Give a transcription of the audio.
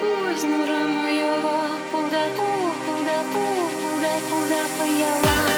пусть, но раму куда-то, куда-то, куда куда поела.